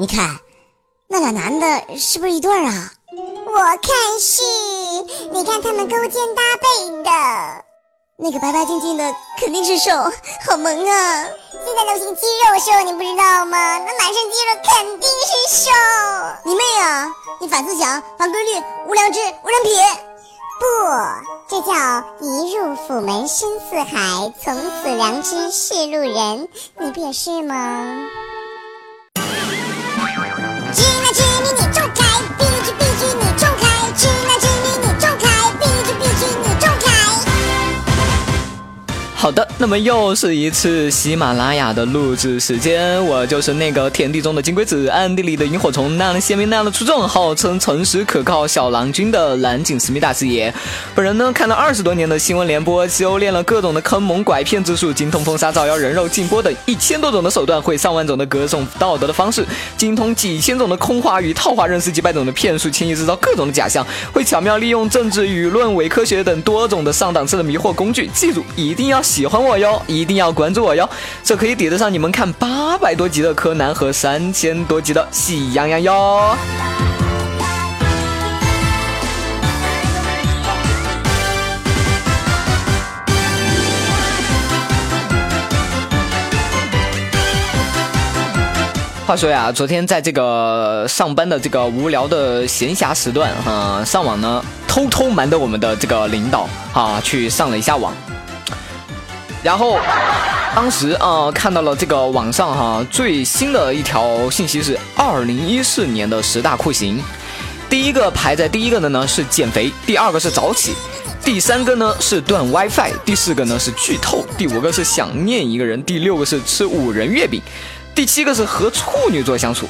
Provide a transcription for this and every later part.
你看，那俩男的是不是一对儿啊？我看是，你看他们勾肩搭背的。那个白白净净的肯定是瘦，好萌啊！现在流行肌肉瘦，你不知道吗？那满身肌肉肯定是瘦。你妹啊！你反思想，反规律，无良知，无人品。不，这叫一入府门深似海，从此良知是路人。你不也是吗？那么又是一次喜马拉雅的录制时间，我就是那个田地中的金龟子，暗地里的萤火虫，那样的鲜明，那样的出众，号称诚实可靠小郎君的蓝景思密达师爷。本人呢，看了二十多年的新闻联播，修炼了各种的坑蒙拐骗之术，精通封杀、造谣、人肉、禁播等一千多种的手段，会上万种的歌颂道德的方式，精通几千种的空话与套话，认识几百种的骗术，轻易制造各种的假象，会巧妙利用政治、舆论、伪科学等多种的上档次的迷惑工具。记住，一定要喜欢我我哟，一定要关注我哟，这可以抵得上你们看八百多集的柯南和三千多集的喜羊羊哟。话说呀，昨天在这个上班的这个无聊的闲暇时段，哈、上网呢，偷偷瞒着我们的这个领导啊，去上了一下网。然后，当时啊、看到了这个网上哈、最新的一条信息是二零一四年的十大酷刑，第一个排在第一个的呢是减肥，第二个是早起，第三个呢是断 WiFi，第四个呢是剧透，第五个是想念一个人，第六个是吃五仁月饼，第七个是和处女座相处，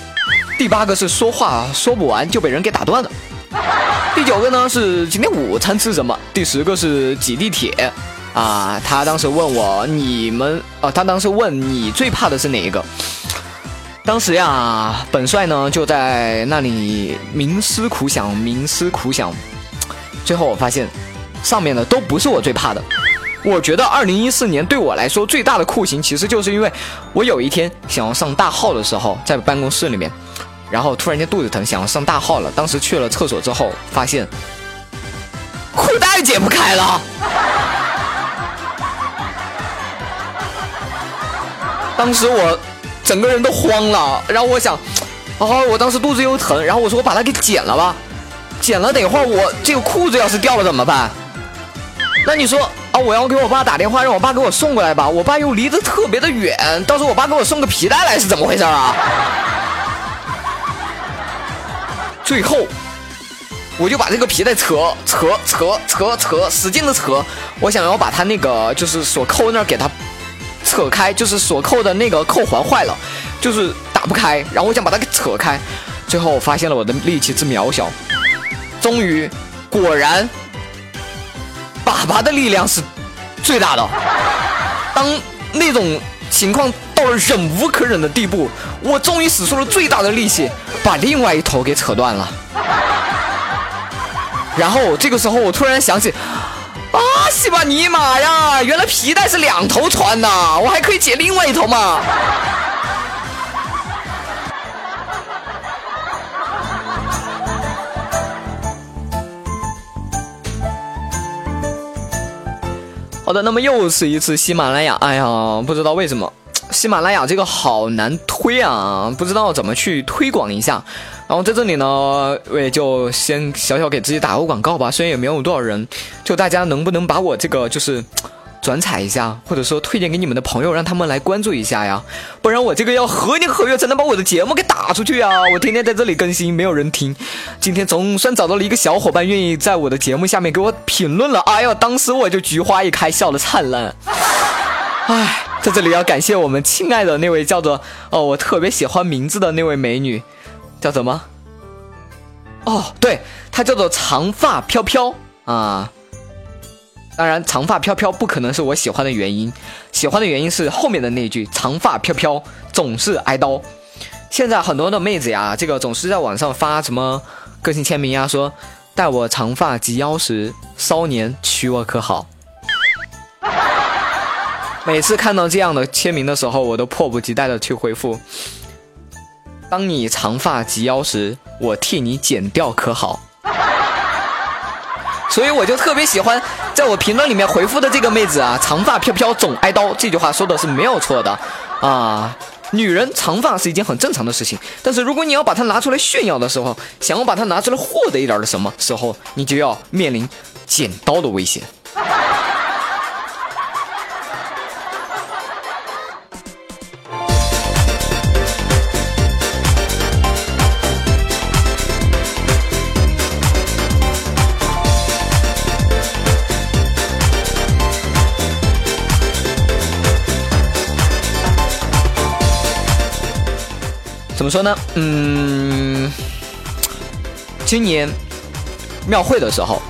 第八个是说话说不完就被人给打断了。第九个呢是今天午餐吃什么？第十个是挤地铁，啊，他当时问我你们啊，他当时问你最怕的是哪一个？当时呀，本帅呢就在那里冥思苦想，冥思苦想，最后我发现，上面的都不是我最怕的。我觉得二零一四年对我来说最大的酷刑，其实就是因为我有一天想要上大号的时候，在办公室里面，然后突然间肚子疼，想要上大号了。当时去了厕所之后，发现裤带解不开了。当时我整个人都慌了，然后我想，哦，我当时肚子又疼，然后我说我把它给剪了吧，剪了，等一会儿我这个裤子要是掉了怎么办？那你说啊，我要给我爸打电话，让我爸给我送过来吧，我爸又离得特别的远，到时候我爸给我送个皮带来是怎么回事啊？最后，我就把这个皮带扯扯扯扯扯，使劲的扯，我想要把它那个就是锁扣那儿给它扯开，就是锁扣的那个扣环坏了，就是打不开，然后我想把它给扯开，最后我发现了我的力气之渺小，终于，果然，爸爸的力量是最大的。当那种情况到了忍无可忍的地步，我终于使出了最大的力气，把另外一头给扯断了。然后这个时候，我突然想起，啊，西吧尼玛呀，原来皮带是两头穿呐，我还可以解另外一头嘛。好的，那么又是一次喜马拉雅，哎呀，不知道为什么喜马拉雅这个好难推啊，不知道怎么去推广一下。然后在这里呢，我也就先小小给自己打个广告吧，虽然也没有多少人，就大家能不能把我这个就是转采一下，或者说推荐给你们的朋友，让他们来关注一下呀，不然我这个要何年何月才能把我的节目给打出去啊？我天天在这里更新，没有人听。今天总算找到了一个小伙伴愿意在我的节目下面给我评论了，哎呦，当时我就菊花一开，笑得灿烂。唉，在这里要感谢我们亲爱的那位叫做哦，我特别喜欢名字的那位美女，叫什么？哦，对，她叫做长发飘飘啊。当然，长发飘飘不可能是我喜欢的原因，喜欢的原因是后面的那句“长发飘飘总是挨刀”。现在很多的妹子呀，这个总是在网上发什么个性签名呀，说“待我长发及腰时，骚年娶我可好”。每次看到这样的签名的时候，我都迫不及待的去回复。当你长发及腰时，我替你剪掉可好？所以我就特别喜欢在我评论里面回复的这个妹子啊，长发飘飘总挨刀，这句话说的是没有错的啊。女人长发是一件很正常的事情，但是如果你要把它拿出来炫耀的时候，想要把它拿出来获得一点的什么时候，你就要面临剪刀的危险。怎么说呢？嗯，今年庙会的时候，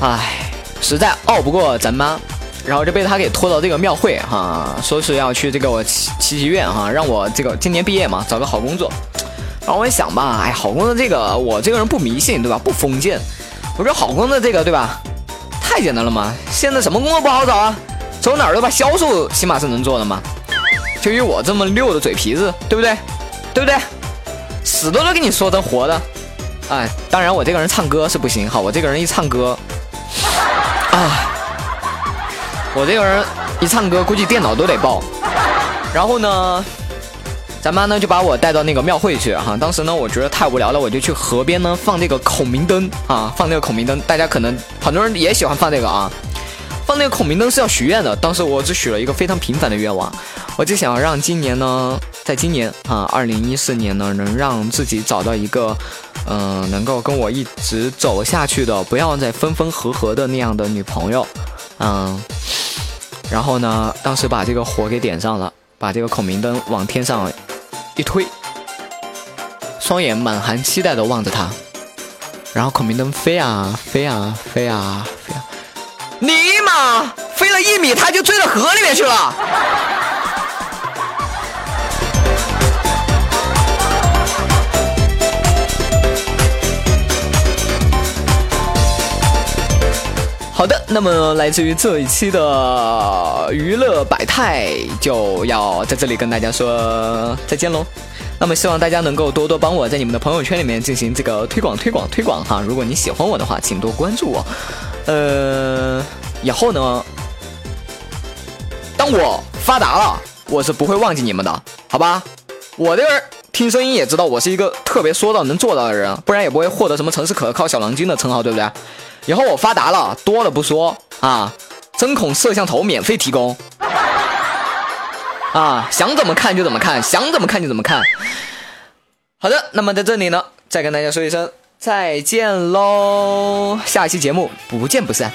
唉，实在拗不过咱妈，然后就被他给拖到这个庙会哈，说是要去这个我祈祈愿哈，让我这个今年毕业嘛，找个好工作。然后我一想吧，哎，好工作这个我这个人不迷信对吧？不封建。我说好工作这个对吧？太简单了嘛！现在什么工作不好找啊？走哪儿都吧，销售起码是能做的嘛。就以我这么溜的嘴皮子，对不对？对不对？死都能跟你说成活的，哎，当然我这个人唱歌是不行哈，我这个人一唱歌，啊，我这个人一唱歌估计电脑都得爆。然后呢，咱妈呢就把我带到那个庙会去哈，当时呢我觉得太无聊了，我就去河边呢放这个孔明灯啊，放那个孔明灯，大家可能很多人也喜欢放这个啊，那个孔明灯是要许愿的，当时我只许了一个非常平凡的愿望。我就想让今年呢，在今年啊，二零一四年呢，能让自己找到一个，嗯，能够跟我一直走下去的，不要再分分合合的那样的女朋友，嗯，然后呢，当时把这个火给点上了，把这个孔明灯往天上一推，双眼满含期待的望着他，然后孔明灯飞啊飞啊飞啊飞啊，啊，飞了一米，他就坠到河里面去了。好的，那么来自于这一期的娱乐百态就要在这里跟大家说再见喽。那么希望大家能够多多帮我在你们的朋友圈里面进行这个推广推广推广哈。如果你喜欢我的话，请多关注我。呃，以后呢，当我发达了，我是不会忘记你们的，好吧？我这人听声音也知道我是一个特别说到能做到的人，不然也不会获得什么城市可靠小郎君的称号，对不对？以后我发达了，多了不说啊，针孔摄像头免费提供，啊，想怎么看就怎么看，想怎么看就怎么看。好的，那么在这里呢，再跟大家说一声再见喽，下期节目不见不散。